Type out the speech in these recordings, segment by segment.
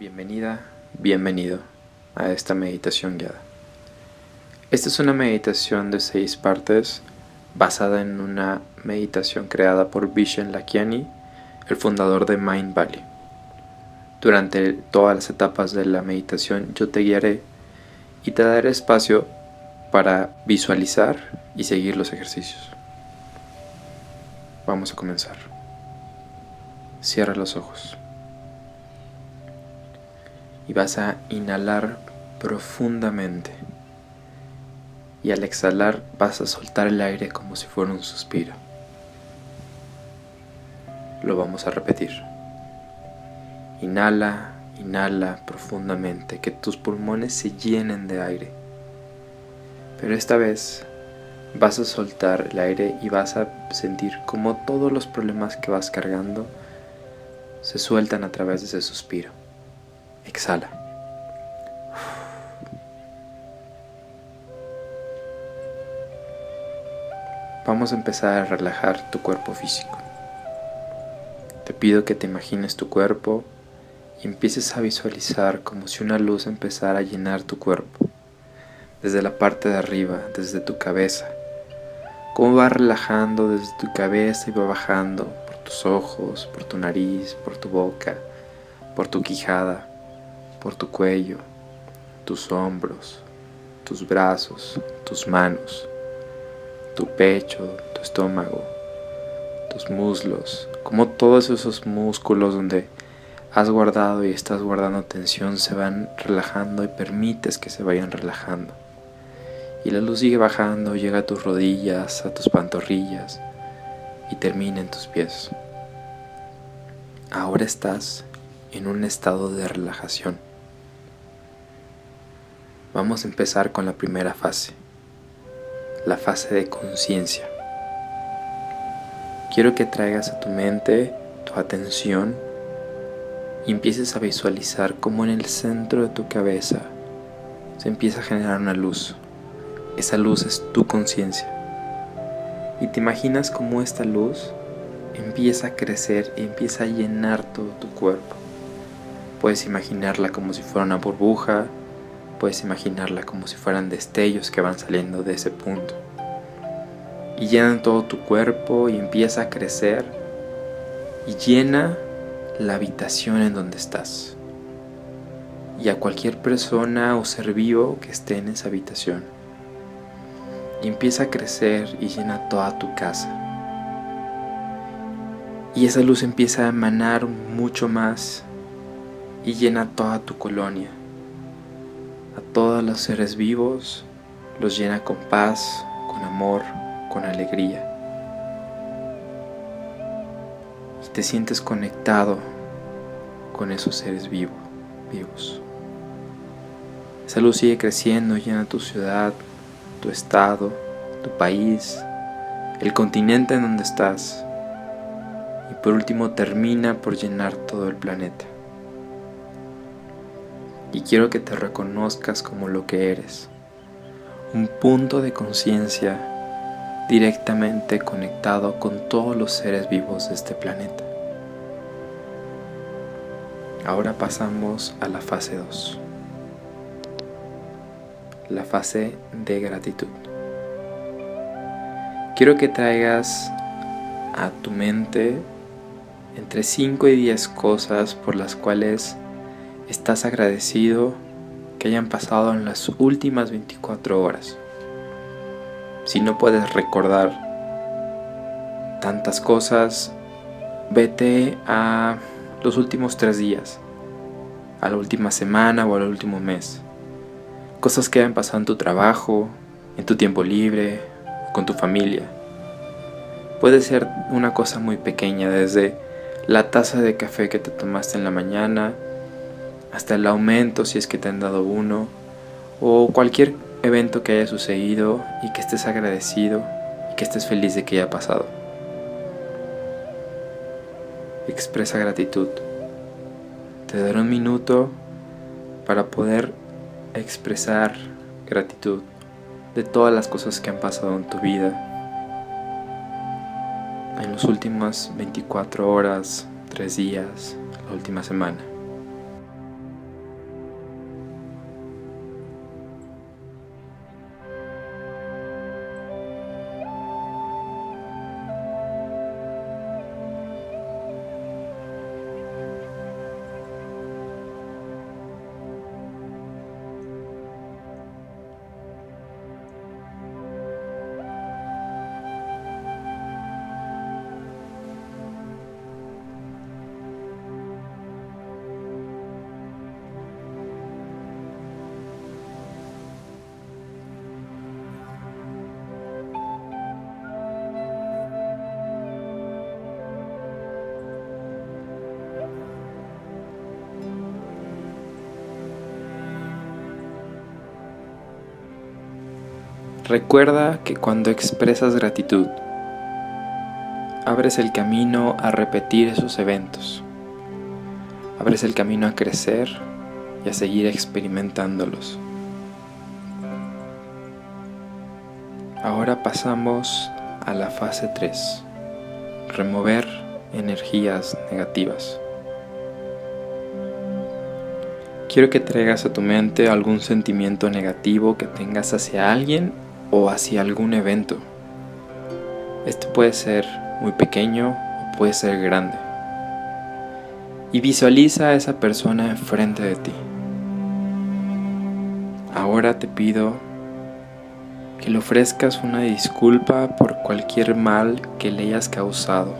Bienvenida, bienvenido a esta meditación guiada. Esta es una meditación de seis partes basada en una meditación creada por Vishen Lakiani, el fundador de Mind Valley. Durante todas las etapas de la meditación yo te guiaré y te daré espacio para visualizar y seguir los ejercicios. Vamos a comenzar. Cierra los ojos y vas a inhalar profundamente. Y al exhalar vas a soltar el aire como si fuera un suspiro. Lo vamos a repetir. Inhala, inhala profundamente, que tus pulmones se llenen de aire. Pero esta vez vas a soltar el aire y vas a sentir como todos los problemas que vas cargando se sueltan a través de ese suspiro. Exhala. Vamos a empezar a relajar tu cuerpo físico. Te pido que te imagines tu cuerpo y empieces a visualizar como si una luz empezara a llenar tu cuerpo, desde la parte de arriba, desde tu cabeza. Cómo va relajando desde tu cabeza y va bajando por tus ojos, por tu nariz, por tu boca, por tu quijada, por tu cuello, tus hombros, tus brazos, tus manos, tu pecho, tu estómago, tus muslos, como todos esos músculos donde has guardado y estás guardando tensión se van relajando y permites que se vayan relajando. Y la luz sigue bajando, llega a tus rodillas, a tus pantorrillas y termina en tus pies. Ahora estás en un estado de relajación. Vamos a empezar con la primera fase, la fase de conciencia. Quiero que traigas a tu mente tu atención y empieces a visualizar cómo en el centro de tu cabeza se empieza a generar una luz. Esa luz es tu conciencia. Y te imaginas cómo esta luz empieza a crecer y empieza a llenar todo tu cuerpo. Puedes imaginarla como si fuera una burbuja, Puedes imaginarla como si fueran destellos que van saliendo de ese punto. Y llenan todo tu cuerpo y empieza a crecer y llena la habitación en donde estás. Y a cualquier persona o ser vivo que esté en esa habitación. Y empieza a crecer y llena toda tu casa. Y esa luz empieza a emanar mucho más y llena toda tu colonia todos los seres vivos, los llena con paz, con amor, con alegría. Y te sientes conectado con esos seres vivos, vivos. Esa luz sigue creciendo, llena tu ciudad, tu estado, tu país, el continente en donde estás. Y por último termina por llenar todo el planeta y quiero que te reconozcas como lo que eres, un punto de conciencia directamente conectado con todos los seres vivos de este planeta. Ahora pasamos a la fase 2, la fase de gratitud. Quiero que traigas a tu mente entre 5 y 10 cosas por las cuales estás agradecido que hayan pasado en las últimas 24 horas. Si no puedes recordar tantas cosas, vete a los últimos tres días, a la última semana o al último mes. Cosas que hayan pasado en tu trabajo, en tu tiempo libre, con tu familia. Puede ser una cosa muy pequeña, desde la taza de café que te tomaste en la mañana, hasta el aumento si es que te han dado uno, o cualquier evento que haya sucedido y que estés agradecido y que estés feliz de que haya pasado. Expresa gratitud. Te daré un minuto para poder expresar gratitud de todas las cosas que han pasado en tu vida en las últimas 24 horas, 3 días, la última semana. Recuerda que cuando expresas gratitud, abres el camino a repetir esos eventos. Abres el camino a crecer y a seguir experimentándolos. Ahora pasamos a la fase 3. Remover energías negativas. Quiero que traigas a tu mente algún sentimiento negativo que tengas hacia alguien o hacia algún evento. Este puede ser muy pequeño o puede ser grande. Y visualiza a esa persona enfrente de ti. Ahora te pido que le ofrezcas una disculpa por cualquier mal que le hayas causado.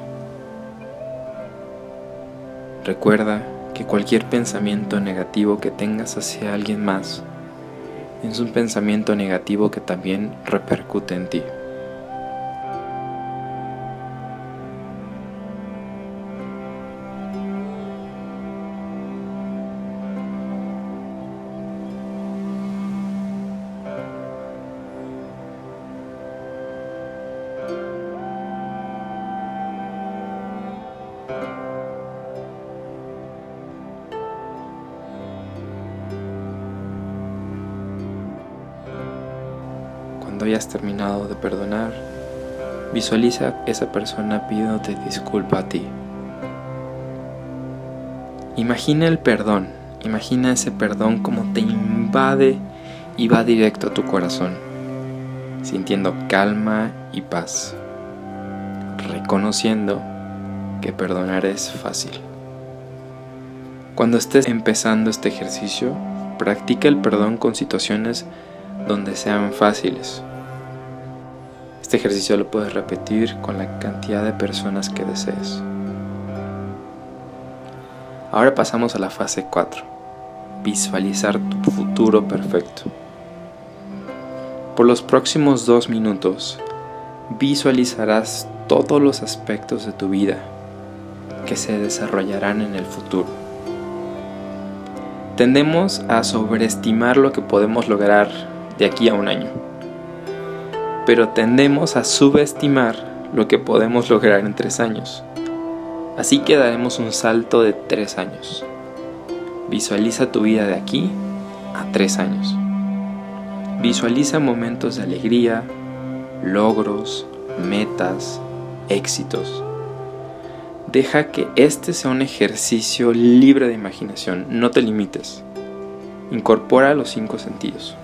Recuerda que cualquier pensamiento negativo que tengas hacia alguien más es un pensamiento negativo que también repercute en ti. Cuando hayas terminado de perdonar, visualiza esa persona pidiéndote disculpa a ti. Imagina el perdón, imagina ese perdón como te invade y va directo a tu corazón, sintiendo calma y paz, reconociendo que perdonar es fácil. Cuando estés empezando este ejercicio, practica el perdón con situaciones donde sean fáciles, este ejercicio lo puedes repetir con la cantidad de personas que desees. Ahora pasamos a la fase 4. Visualizar tu futuro perfecto. Por los próximos dos minutos, visualizarás todos los aspectos de tu vida que se desarrollarán en el futuro. Tendemos a sobreestimar lo que podemos lograr de aquí a un año pero tendemos a subestimar lo que podemos lograr en tres años. Así que daremos un salto de tres años. Visualiza tu vida de aquí a tres años. Visualiza momentos de alegría, logros, metas, éxitos. Deja que este sea un ejercicio libre de imaginación, no te limites. Incorpora los cinco sentidos.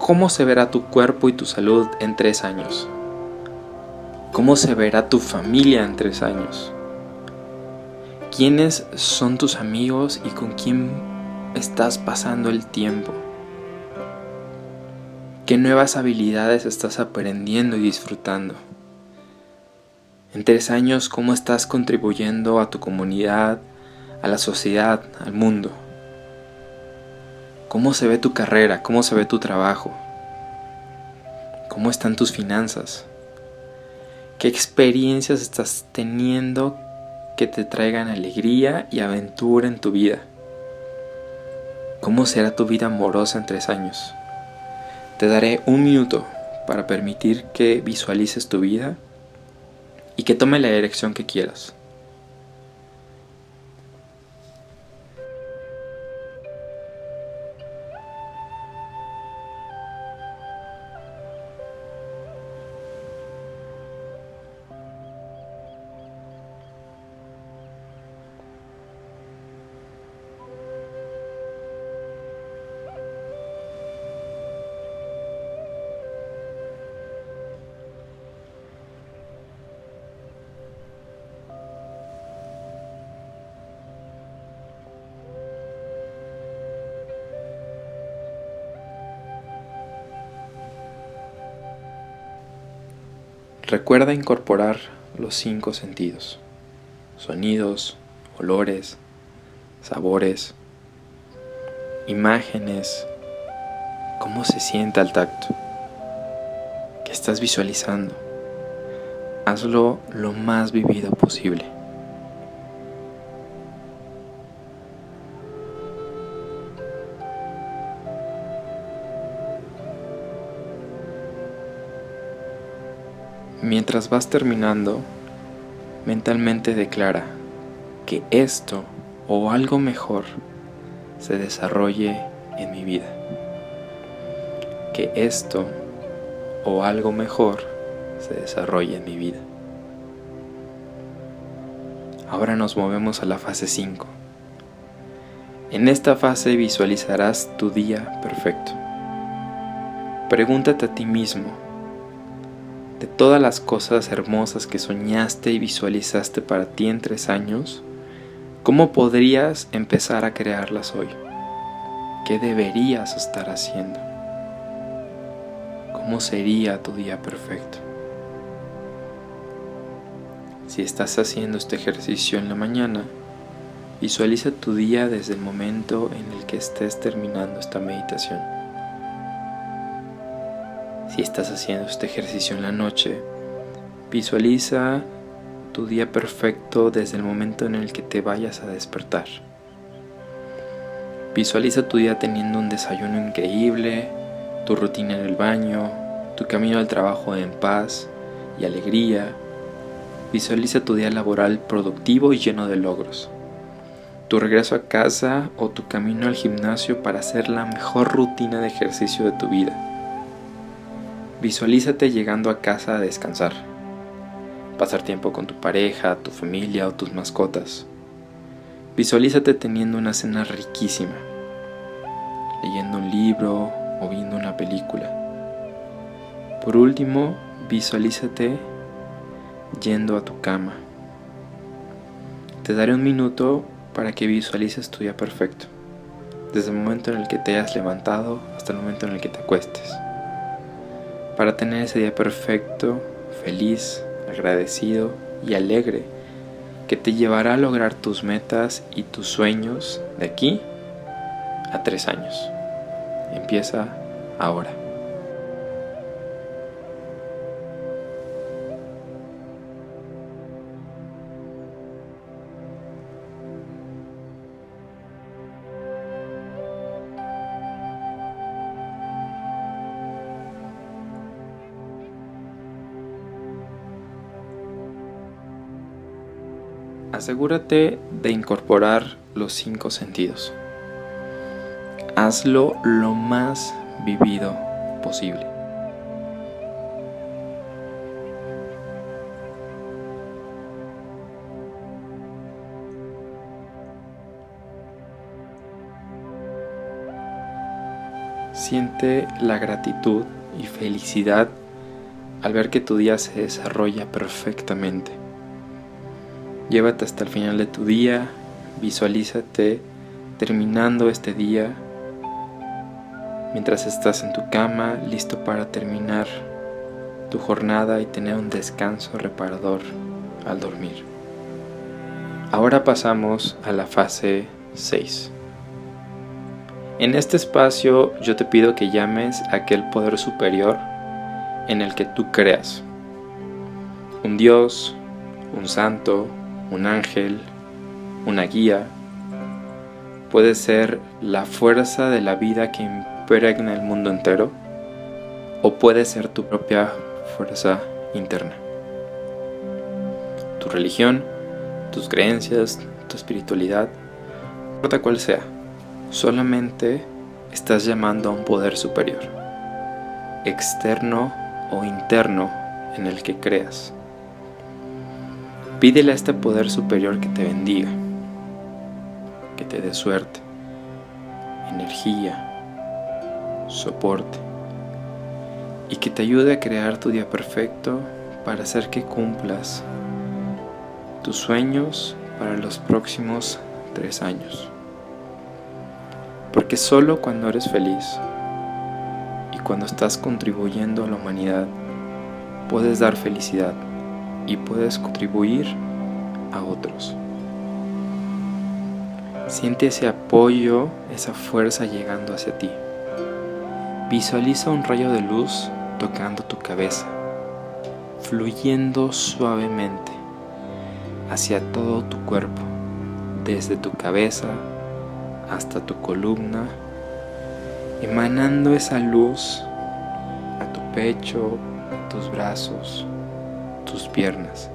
¿Cómo se verá tu cuerpo y tu salud en tres años? ¿Cómo se verá tu familia en tres años? ¿Quiénes son tus amigos y con quién estás pasando el tiempo? ¿Qué nuevas habilidades estás aprendiendo y disfrutando? En tres años, ¿cómo estás contribuyendo a tu comunidad, a la sociedad, al mundo? ¿Cómo se ve tu carrera? ¿Cómo se ve tu trabajo? ¿Cómo están tus finanzas? ¿Qué experiencias estás teniendo que te traigan alegría y aventura en tu vida? ¿Cómo será tu vida amorosa en tres años? Te daré un minuto para permitir que visualices tu vida y que tome la dirección que quieras. Recuerda incorporar los cinco sentidos, sonidos, olores, sabores, imágenes, cómo se siente al tacto, qué estás visualizando. Hazlo lo más vivido posible. Mientras vas terminando, mentalmente declara que esto o algo mejor se desarrolle en mi vida. Que esto o algo mejor se desarrolle en mi vida. Ahora nos movemos a la fase 5. En esta fase visualizarás tu día perfecto. Pregúntate a ti mismo, de todas las cosas hermosas que soñaste y visualizaste para ti en tres años, ¿cómo podrías empezar a crearlas hoy? ¿Qué deberías estar haciendo? ¿Cómo sería tu día perfecto? Si estás haciendo este ejercicio en la mañana, visualiza tu día desde el momento en el que estés terminando esta meditación. Si estás haciendo este ejercicio en la noche, visualiza tu día perfecto desde el momento en el que te vayas a despertar. Visualiza tu día teniendo un desayuno increíble, tu rutina en el baño, tu camino al trabajo en paz y alegría, Visualiza tu día laboral productivo y lleno de logros. Tu regreso a casa o tu camino al gimnasio para hacer la mejor rutina de ejercicio de tu vida. Visualízate llegando a casa a descansar. Pasar tiempo con tu pareja, tu familia o tus mascotas. Visualízate teniendo una cena riquísima, leyendo un libro o viendo una película. Por último, visualízate yendo a tu cama. Te daré un minuto para que visualices tu día perfecto, desde el momento en el que te hayas levantado hasta el momento en el que te acuestes. Para tener ese día perfecto, feliz, agradecido y alegre, que te llevará a lograr tus metas y tus sueños de aquí a tres años. Empieza ahora. Asegúrate de incorporar los cinco sentidos. Hazlo lo más vivido posible. Siente la gratitud y felicidad al ver que tu día se desarrolla perfectamente. Llévate hasta el final de tu día, visualízate terminando este día mientras estás en tu cama listo para terminar tu jornada y tener un descanso reparador al dormir. Ahora pasamos a la fase 6. En este espacio yo te pido que llames a aquel poder superior en el que tú creas. Un Dios, un santo, un ángel, una guía, puede ser la fuerza de la vida que impregna el mundo entero o puede ser tu propia fuerza interna. Tu religión, tus creencias, tu espiritualidad, no importa cuál sea, solamente estás llamando a un poder superior, externo o interno en el que creas. Pídele a este poder superior que te bendiga, que te dé suerte, energía, soporte y que te ayude a crear tu día perfecto para hacer que cumplas tus sueños para los próximos tres años. Porque solo cuando eres feliz y cuando estás contribuyendo a la humanidad puedes dar felicidad y puedes contribuir a otros. Siente ese apoyo, esa fuerza llegando hacia ti. Visualiza un rayo de luz tocando tu cabeza, fluyendo suavemente hacia todo tu cuerpo, desde tu cabeza hasta tu columna, emanando esa luz a tu pecho, a tus brazos, tus piernas.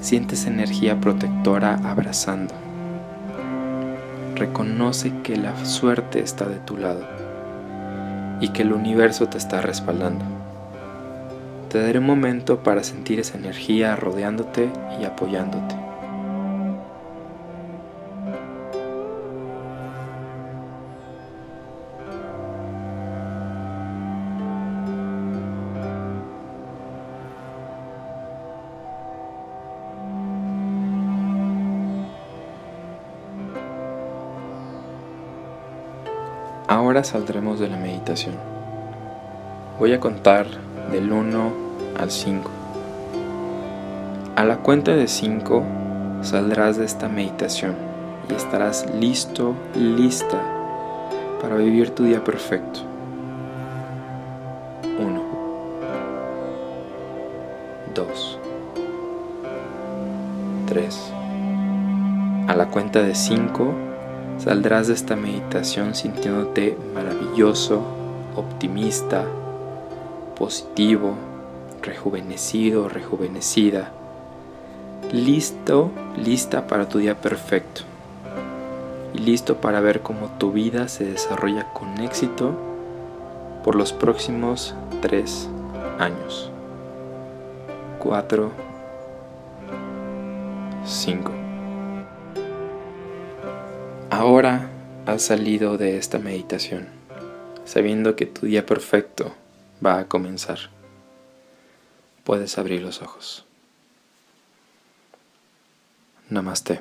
Sientes energía protectora abrazando. Reconoce que la suerte está de tu lado y que el universo te está respaldando. Te daré un momento para sentir esa energía rodeándote y apoyándote. Ahora saldremos de la meditación. Voy a contar del 1 al 5. A la cuenta de 5 saldrás de esta meditación y estarás listo, lista para vivir tu día perfecto. 1 2 3 A la cuenta de 5 Saldrás de esta meditación sintiéndote maravilloso, optimista, positivo, rejuvenecido, rejuvenecida, listo, lista para tu día perfecto y listo para ver cómo tu vida se desarrolla con éxito por los próximos tres años. Cuatro, cinco. Ahora has salido de esta meditación, sabiendo que tu día perfecto va a comenzar. Puedes abrir los ojos. Namaste.